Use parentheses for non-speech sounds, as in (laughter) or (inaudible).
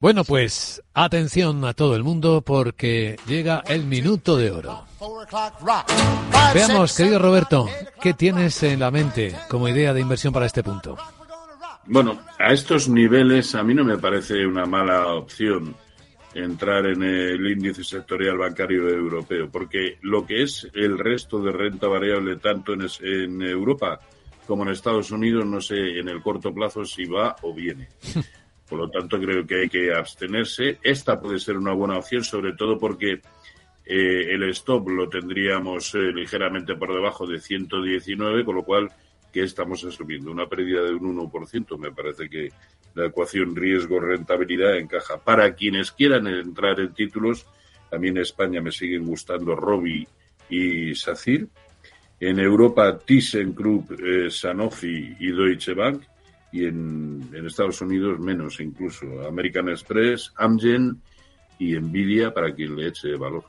Bueno, pues atención a todo el mundo porque llega el minuto de oro. Veamos, querido Roberto, ¿qué tienes en la mente como idea de inversión para este punto? Bueno, a estos niveles a mí no me parece una mala opción entrar en el índice sectorial bancario europeo, porque lo que es el resto de renta variable tanto en, en Europa como en Estados Unidos, no sé en el corto plazo si va o viene. (laughs) Por lo tanto, creo que hay que abstenerse. Esta puede ser una buena opción, sobre todo porque eh, el stop lo tendríamos eh, ligeramente por debajo de 119, con lo cual, ¿qué estamos asumiendo? Una pérdida de un 1%. Me parece que la ecuación riesgo-rentabilidad encaja. Para quienes quieran entrar en títulos, también en España me siguen gustando Robi y SACIR. En Europa, ThyssenKrupp, eh, Sanofi y Deutsche Bank y en, en, Estados Unidos menos incluso. American Express, Amgen y Nvidia para quien le eche valor.